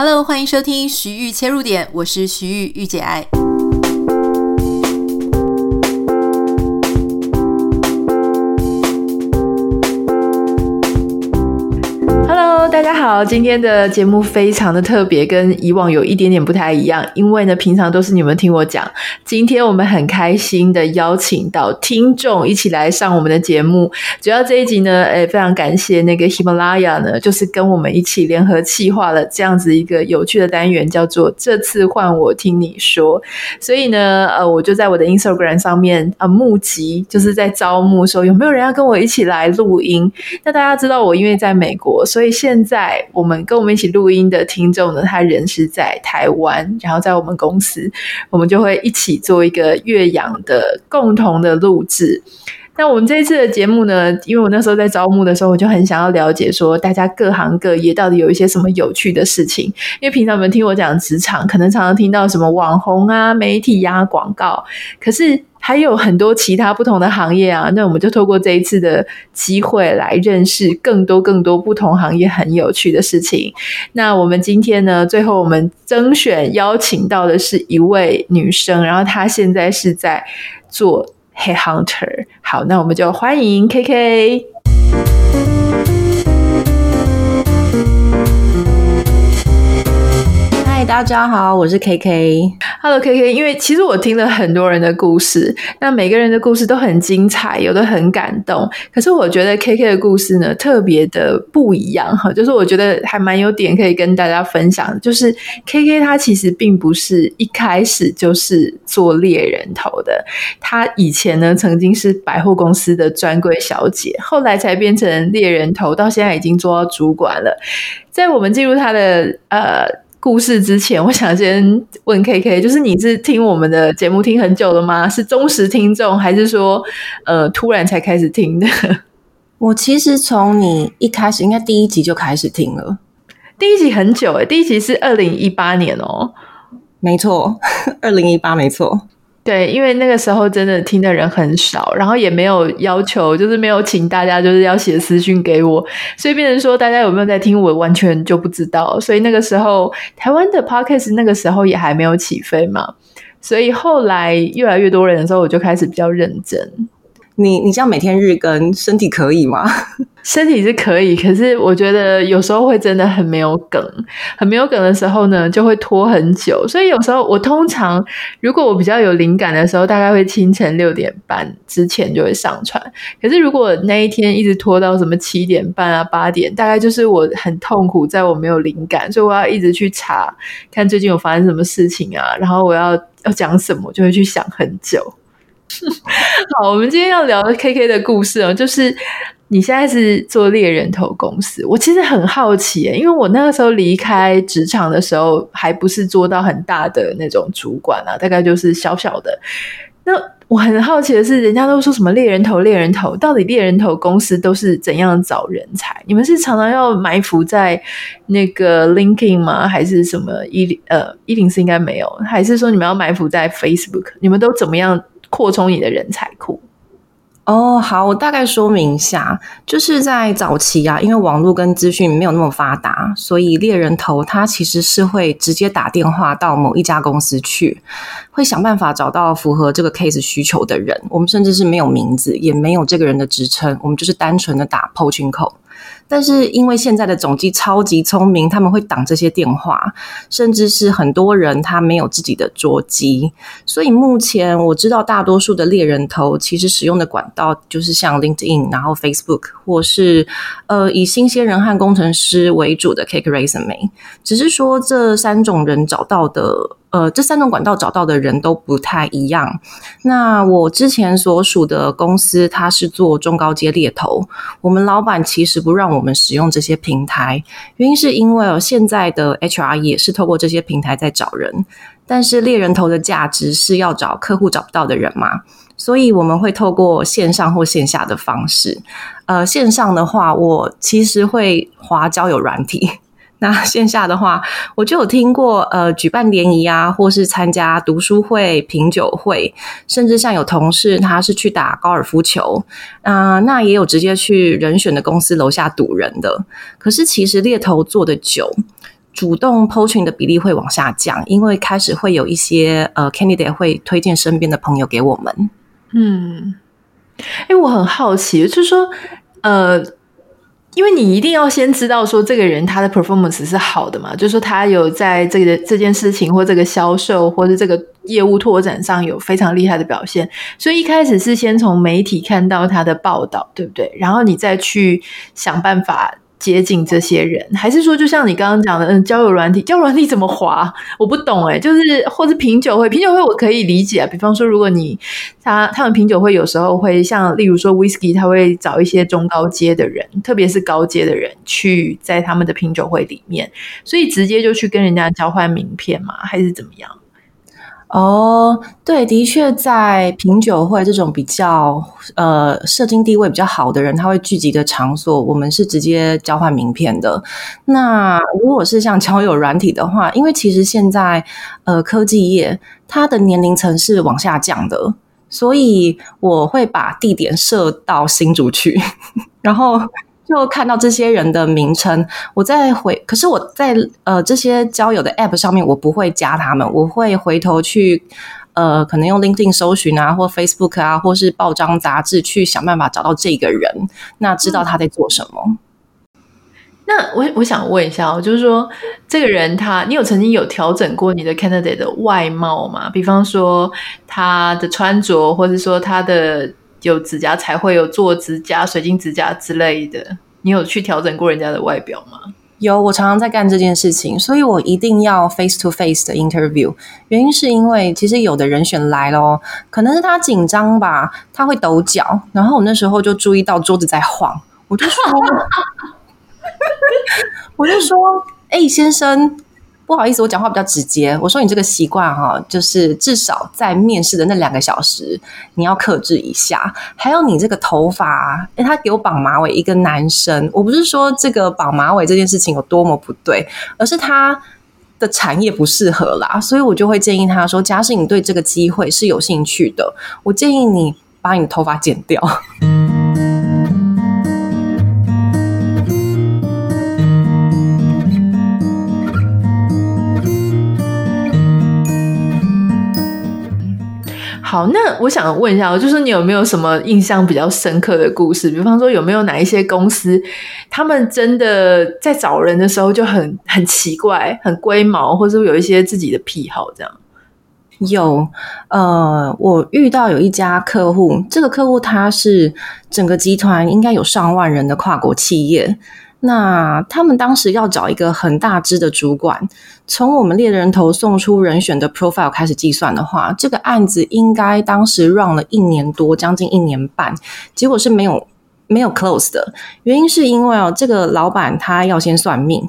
Hello，欢迎收听徐玉切入点，我是徐玉玉姐爱。大家好，今天的节目非常的特别，跟以往有一点点不太一样。因为呢，平常都是你们听我讲，今天我们很开心的邀请到听众一起来上我们的节目。主要这一集呢，诶，非常感谢那个喜马拉雅呢，就是跟我们一起联合企划了这样子一个有趣的单元，叫做“这次换我听你说”。所以呢，呃，我就在我的 Instagram 上面啊，募集，就是在招募说有没有人要跟我一起来录音。那大家知道我因为在美国，所以现在我们跟我们一起录音的听众呢，他人是在台湾，然后在我们公司，我们就会一起做一个岳阳的共同的录制。那我们这一次的节目呢，因为我那时候在招募的时候，我就很想要了解说，大家各行各业到底有一些什么有趣的事情。因为平常我们听我讲职场，可能常常听到什么网红啊、媒体呀、广告，可是。还有很多其他不同的行业啊，那我们就透过这一次的机会来认识更多更多不同行业很有趣的事情。那我们今天呢，最后我们征选邀请到的是一位女生，然后她现在是在做 Headhunter。好，那我们就欢迎 KK。大家好，我是 KK。Hello KK，因为其实我听了很多人的故事，那每个人的故事都很精彩，有的很感动。可是我觉得 KK 的故事呢，特别的不一样哈，就是我觉得还蛮有点可以跟大家分享。就是 KK 他其实并不是一开始就是做猎人头的，他以前呢曾经是百货公司的专柜小姐，后来才变成猎人头，到现在已经做到主管了。在我们进入他的呃。故事之前，我想先问 KK，就是你是听我们的节目听很久了吗？是忠实听众，还是说呃突然才开始听的？我其实从你一开始，应该第一集就开始听了。第一集很久诶，第一集是二零一八年哦，没错，二零一八没错。对，因为那个时候真的听的人很少，然后也没有要求，就是没有请大家就是要写私讯给我，所以变成说大家有没有在听，我完全就不知道。所以那个时候台湾的 Podcast 那个时候也还没有起飞嘛，所以后来越来越多人的时候，我就开始比较认真。你你这样每天日更，身体可以吗？身体是可以，可是我觉得有时候会真的很没有梗，很没有梗的时候呢，就会拖很久。所以有时候我通常，如果我比较有灵感的时候，大概会清晨六点半之前就会上传。可是如果那一天一直拖到什么七点半啊、八点，大概就是我很痛苦，在我没有灵感，所以我要一直去查，看最近有发生什么事情啊，然后我要要讲什么，就会去想很久。好，我们今天要聊 KK 的故事哦，就是你现在是做猎人头公司。我其实很好奇，因为我那个时候离开职场的时候，还不是做到很大的那种主管啊，大概就是小小的。那我很好奇的是，人家都说什么猎人头，猎人头，到底猎人头公司都是怎样找人才？你们是常常要埋伏在那个 LinkedIn 吗？还是什么一呃一零四应该没有？还是说你们要埋伏在 Facebook？你们都怎么样？扩充你的人才库哦好，我大概说明一下，就是在早期啊，因为网络跟资讯没有那么发达，所以猎人头他其实是会直接打电话到某一家公司去，会想办法找到符合这个 case 需求的人。我们甚至是没有名字，也没有这个人的职称，我们就是单纯的打 poaching call。但是因为现在的总机超级聪明，他们会挡这些电话，甚至是很多人他没有自己的桌机，所以目前我知道大多数的猎人头其实使用的管道就是像 LinkedIn，然后 Facebook，或是呃以新鲜人和工程师为主的 Cake Resume，只是说这三种人找到的。呃，这三种管道找到的人都不太一样。那我之前所属的公司，它是做中高阶猎头。我们老板其实不让我们使用这些平台，原因是因为哦，现在的 HR 也是透过这些平台在找人。但是猎人头的价值是要找客户找不到的人嘛，所以我们会透过线上或线下的方式。呃，线上的话，我其实会滑交友软体。那线下的话，我就有听过，呃，举办联谊啊，或是参加读书会、品酒会，甚至像有同事他是去打高尔夫球，啊、那也有直接去人选的公司楼下堵人的。可是其实猎头做的久，主动 poaching 的比例会往下降，因为开始会有一些呃 candidate 会推荐身边的朋友给我们。嗯，哎，我很好奇，就是说，呃，因为你一定要先知道说这个人他的 performance 是好的嘛，就是说他有在这个这件事情或这个销售或者这个业务拓展上有非常厉害的表现，所以一开始是先从媒体看到他的报道，对不对？然后你再去想办法。接近这些人，还是说就像你刚刚讲的，嗯，交友软体，交友软体怎么滑？我不懂哎，就是或者品酒会，品酒会我可以理解啊。比方说，如果你他他们品酒会有时候会像，例如说 whisky，他会找一些中高阶的人，特别是高阶的人去在他们的品酒会里面，所以直接就去跟人家交换名片嘛，还是怎么样？哦，对，的确，在品酒会这种比较呃社经地位比较好的人，他会聚集的场所，我们是直接交换名片的。那如果是像交友软体的话，因为其实现在呃科技业它的年龄层是往下降的，所以我会把地点设到新竹去，然后。就看到这些人的名称，我再回，可是我在呃这些交友的 App 上面，我不会加他们，我会回头去呃，可能用 LinkedIn 搜寻啊，或 Facebook 啊，或是报章杂志去想办法找到这个人，那知道他在做什么。嗯、那我我想问一下哦，就是说这个人他，你有曾经有调整过你的 candidate 的外貌吗？比方说他的穿着，或者说他的。有指甲才会有做指甲、水晶指甲之类的。你有去调整过人家的外表吗？有，我常常在干这件事情，所以我一定要 face to face 的 interview。原因是因为其实有的人选来咯，可能是他紧张吧，他会抖脚，然后我那时候就注意到桌子在晃，我就说，我就说，哎、先生。不好意思，我讲话比较直接。我说你这个习惯哈，就是至少在面试的那两个小时，你要克制一下。还有你这个头发，诶，他给我绑马尾，一个男生，我不是说这个绑马尾这件事情有多么不对，而是他的产业不适合啦。所以我就会建议他说，假使你对这个机会是有兴趣的，我建议你把你的头发剪掉。好，那我想问一下，就是你有没有什么印象比较深刻的故事？比方说，有没有哪一些公司，他们真的在找人的时候就很很奇怪、很龟毛，或者有一些自己的癖好这样？有，呃，我遇到有一家客户，这个客户他是整个集团应该有上万人的跨国企业。那他们当时要找一个很大支的主管，从我们猎人头送出人选的 profile 开始计算的话，这个案子应该当时 run 了一年多，将近一年半，结果是没有没有 close 的。原因是因为哦，这个老板他要先算命，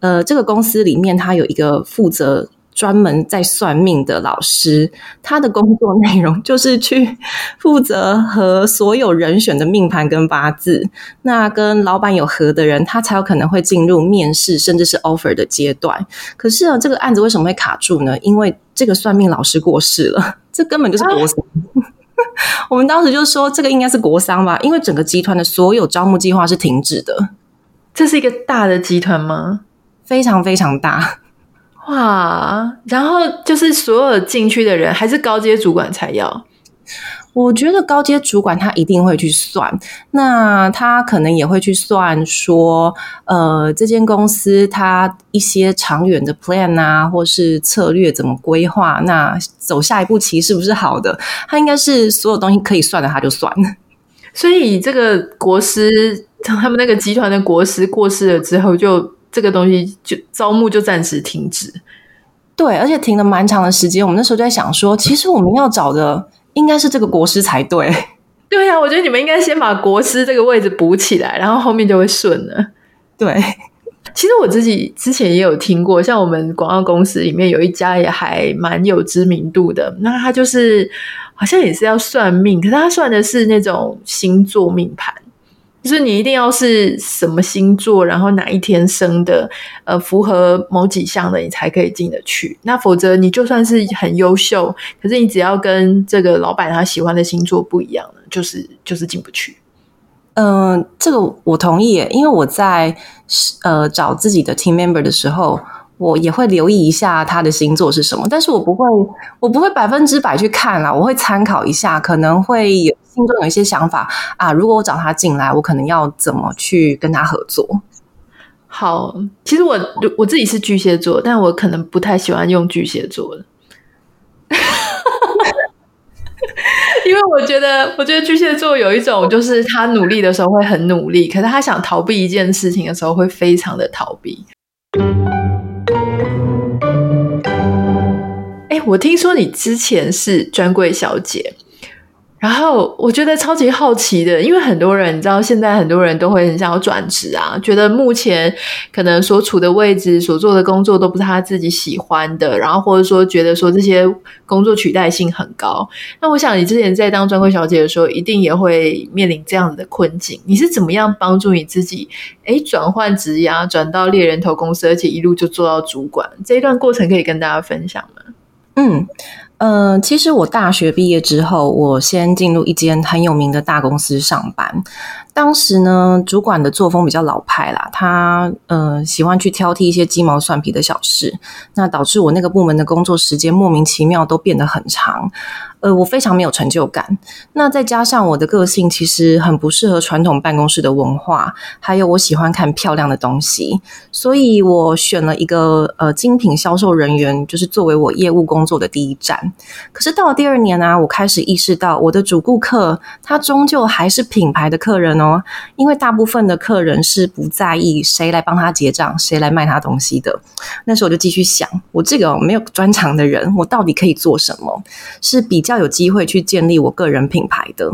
呃，这个公司里面他有一个负责。专门在算命的老师，他的工作内容就是去负责和所有人选的命盘跟八字。那跟老板有合的人，他才有可能会进入面试，甚至是 offer 的阶段。可是呢，这个案子为什么会卡住呢？因为这个算命老师过世了，这根本就是国丧。啊、我们当时就说，这个应该是国丧吧，因为整个集团的所有招募计划是停止的。这是一个大的集团吗？非常非常大。哇，然后就是所有进去的人还是高阶主管才要。我觉得高阶主管他一定会去算，那他可能也会去算说，呃，这间公司他一些长远的 plan 啊，或是策略怎么规划，那走下一步棋是不是好的？他应该是所有东西可以算的，他就算。所以这个国师，他们那个集团的国师过世了之后就。这个东西就招募就暂时停止，对，而且停了蛮长的时间。我们那时候就在想说，其实我们要找的应该是这个国师才对。对呀、啊，我觉得你们应该先把国师这个位置补起来，然后后面就会顺了。对，其实我自己之前也有听过，像我们广告公司里面有一家也还蛮有知名度的，那他就是好像也是要算命，可是他算的是那种星座命盘。就是你一定要是什么星座，然后哪一天生的，呃，符合某几项的，你才可以进得去。那否则你就算是很优秀，可是你只要跟这个老板他喜欢的星座不一样，就是就是进不去。嗯、这个我同意，因为我在呃找自己的 team member 的时候，我也会留意一下他的星座是什么，但是我不会，我不会百分之百去看啦，我会参考一下，可能会有心中有一些想法啊。如果我找他进来，我可能要怎么去跟他合作？好，其实我我自己是巨蟹座，但我可能不太喜欢用巨蟹座的，因为我觉得，我觉得巨蟹座有一种，就是他努力的时候会很努力，可是他想逃避一件事情的时候，会非常的逃避。哎，我听说你之前是专柜小姐。然后我觉得超级好奇的，因为很多人你知道，现在很多人都会很想要转职啊，觉得目前可能所处的位置、所做的工作都不是他自己喜欢的，然后或者说觉得说这些工作取代性很高。那我想你之前在当专柜小姐的时候，一定也会面临这样子的困境。你是怎么样帮助你自己？诶，转换职涯，转到猎人头公司，而且一路就做到主管，这一段过程可以跟大家分享吗？嗯。嗯、其实我大学毕业之后，我先进入一间很有名的大公司上班。当时呢，主管的作风比较老派啦，他呃喜欢去挑剔一些鸡毛蒜皮的小事，那导致我那个部门的工作时间莫名其妙都变得很长。呃，我非常没有成就感。那再加上我的个性其实很不适合传统办公室的文化，还有我喜欢看漂亮的东西，所以我选了一个呃精品销售人员，就是作为我业务工作的第一站。可是到了第二年呢、啊，我开始意识到我的主顾客他终究还是品牌的客人哦，因为大部分的客人是不在意谁来帮他结账，谁来卖他东西的。那时候我就继续想，我这个没有专长的人，我到底可以做什么？是比较。有机会去建立我个人品牌的。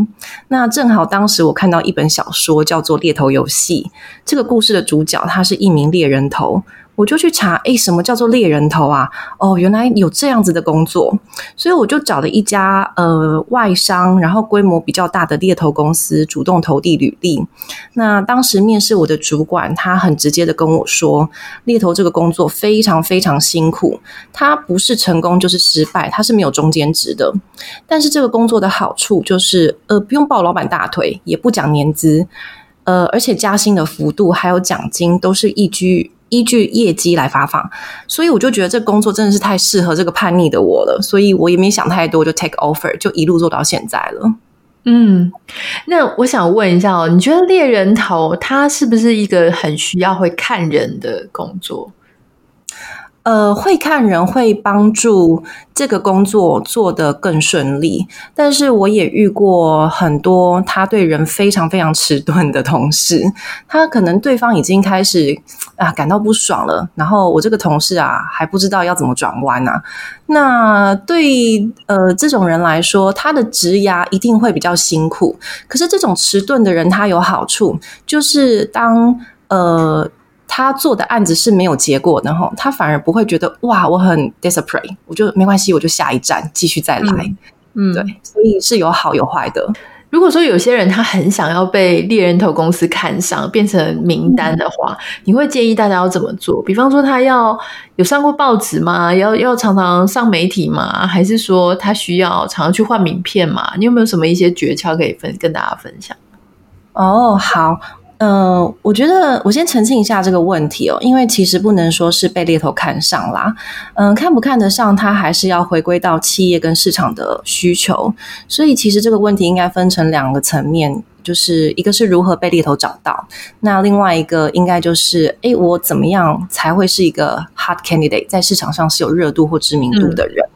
那正好当时我看到一本小说叫做《猎头游戏》，这个故事的主角他是一名猎人头。我就去查，诶，什么叫做猎人头啊？哦，原来有这样子的工作，所以我就找了一家呃外商，然后规模比较大的猎头公司，主动投递履历。那当时面试我的主管，他很直接的跟我说，猎头这个工作非常非常辛苦，他不是成功就是失败，他是没有中间值的。但是这个工作的好处就是，呃，不用抱老板大腿，也不讲年资，呃，而且加薪的幅度还有奖金都是依据。依据业绩来发放，所以我就觉得这工作真的是太适合这个叛逆的我了，所以我也没想太多，就 take offer，就一路做到现在了。嗯，那我想问一下哦，你觉得猎人头他是不是一个很需要会看人的工作？呃，会看人会帮助这个工作做得更顺利，但是我也遇过很多他对人非常非常迟钝的同事，他可能对方已经开始啊感到不爽了，然后我这个同事啊还不知道要怎么转弯呢、那对呃这种人来说，他的职涯一定会比较辛苦。可是这种迟钝的人，他有好处，就是当呃。他做的案子是没有结果的，然后他反而不会觉得哇，我很 desperate，我就没关系，我就下一站继续再来。嗯，对，所以是有好有坏的。如果说有些人他很想要被猎人头公司看上，变成名单的话，嗯、你会建议大家要怎么做？比方说，他要有上过报纸吗？要要常常上媒体吗？还是说他需要常常去换名片吗？你有没有什么一些诀窍可以分跟大家分享？哦，好。嗯、我觉得我先澄清一下这个问题哦，因为其实不能说是被猎头看上啦，嗯、看不看得上，它还是要回归到企业跟市场的需求。所以其实这个问题应该分成两个层面，就是一个是如何被猎头找到，那另外一个应该就是，诶，我怎么样才会是一个 hot candidate，在市场上是有热度或知名度的人？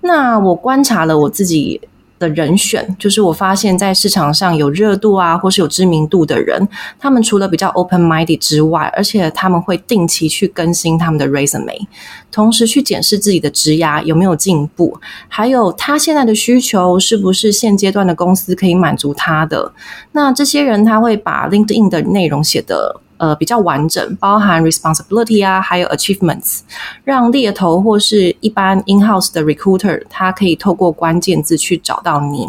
那我观察了我自己。的人选，就是我发现，在市场上有热度啊，或是有知名度的人，他们除了比较 open-minded 之外，而且他们会定期去更新他们的 resume，同时去检视自己的职涯有没有进步，还有他现在的需求是不是现阶段的公司可以满足他的。那这些人他会把 LinkedIn 的内容写得。呃，比较完整，包含 responsibility 啊，还有 achievements，让猎头或是一般 in-house 的 recruiter，他可以透过关键字去找到你，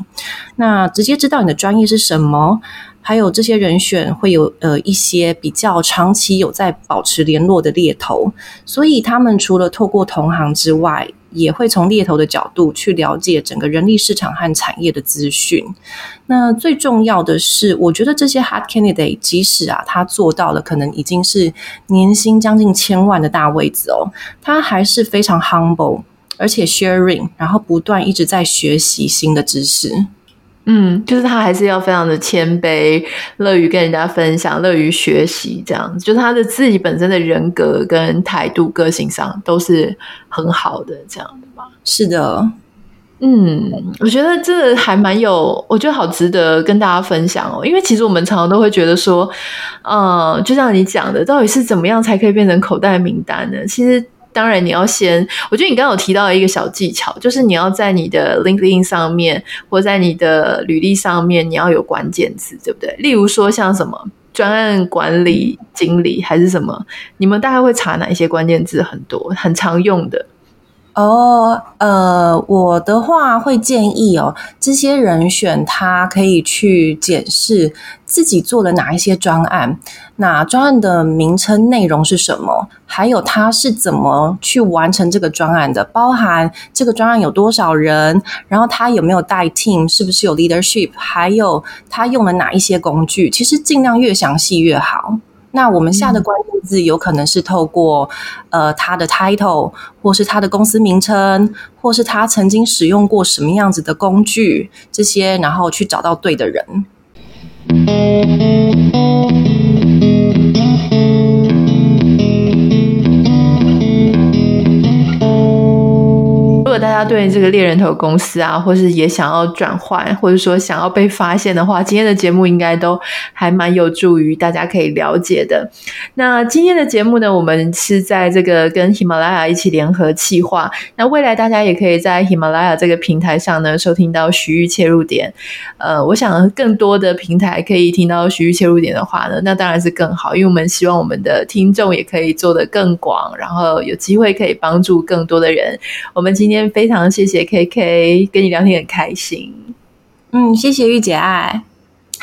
那直接知道你的专业是什么，还有这些人选会有呃一些比较长期有在保持联络的猎头，所以他们除了透过同行之外。也会从猎头的角度去了解整个人力市场和产业的资讯。那最重要的是，我觉得这些 hot candidate 即使啊，他做到了可能已经是年薪将近千万的大位子哦，他还是非常 humble，而且 sharing，然后不断一直在学习新的知识。嗯，就是他还是要非常的谦卑，乐于跟人家分享，乐于学习，这样子，就是他的自己本身的人格跟态度、个性上都是很好的，这样的吧？是的，嗯，我觉得这还蛮有，我觉得好值得跟大家分享哦，因为其实我们常常都会觉得说，嗯，就像你讲的，到底是怎么样才可以变成口袋名单呢？其实。当然，你要先。我觉得你刚刚有提到一个小技巧，就是你要在你的 LinkedIn 上面，或在你的履历上面，你要有关键字，对不对？例如说像什么专案管理经理，还是什么？你们大概会查哪一些关键字？很多很常用的。哦，呃，我的话会建议哦，这些人选他可以去检视自己做了哪一些专案，那专案的名称内容是什么，还有他是怎么去完成这个专案的，包含这个专案有多少人，然后他有没有带 team，是不是有 leadership，还有他用了哪一些工具，其实尽量越详细越好。那我们下的关键字有可能是透过，呃，他的 title，或是他的公司名称，或是他曾经使用过什么样子的工具，这些，然后去找到对的人。家对这个猎人头公司啊，或是也想要转换，或者说想要被发现的话，今天的节目应该都还蛮有助于大家可以了解的。那今天的节目呢，我们是在这个跟喜马拉雅一起联合企划。那未来大家也可以在喜马拉雅这个平台上呢，收听到徐玉切入点。呃，我想更多的平台可以听到徐玉切入点的话呢，那当然是更好，因为我们希望我们的听众也可以做得更广，然后有机会可以帮助更多的人。我们今天。非常谢谢 KK，跟你聊天很开心。嗯，谢谢玉姐爱。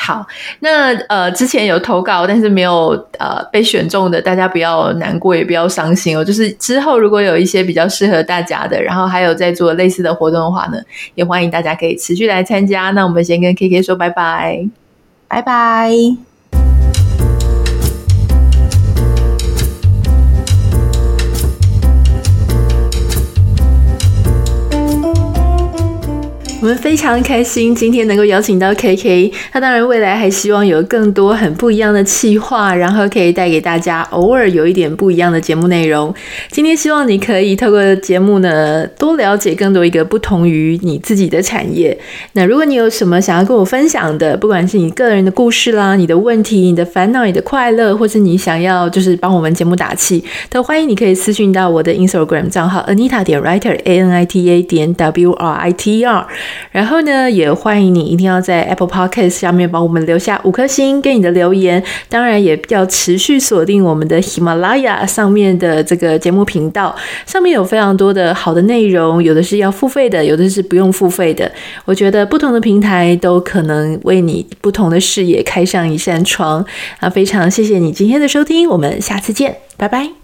好，那呃之前有投稿，但是没有呃被选中的，大家不要难过，也不要伤心哦。就是之后如果有一些比较适合大家的，然后还有在做类似的活动的话呢，也欢迎大家可以持续来参加。那我们先跟 KK 说拜拜，拜拜。我们非常开心今天能够邀请到 KK，他当然未来还希望有更多很不一样的企划，然后可以带给大家偶尔有一点不一样的节目内容。今天希望你可以透过节目呢，多了解更多一个不同于你自己的产业。那如果你有什么想要跟我分享的，不管是你个人的故事啦、你的问题、你的烦恼、你的快乐，或是你想要就是帮我们节目打气，都欢迎你可以私讯到我的 Instagram 账号 Anita 点 Writer A N I T A 点 W R I T E R。然后呢，也欢迎你一定要在 Apple Podcast 下面帮我们留下五颗星跟你的留言。当然，也要持续锁定我们的喜马拉雅上面的这个节目频道，上面有非常多的好的内容，有的是要付费的，有的是不用付费的。我觉得不同的平台都可能为你不同的视野开上一扇窗。啊，非常谢谢你今天的收听，我们下次见，拜拜。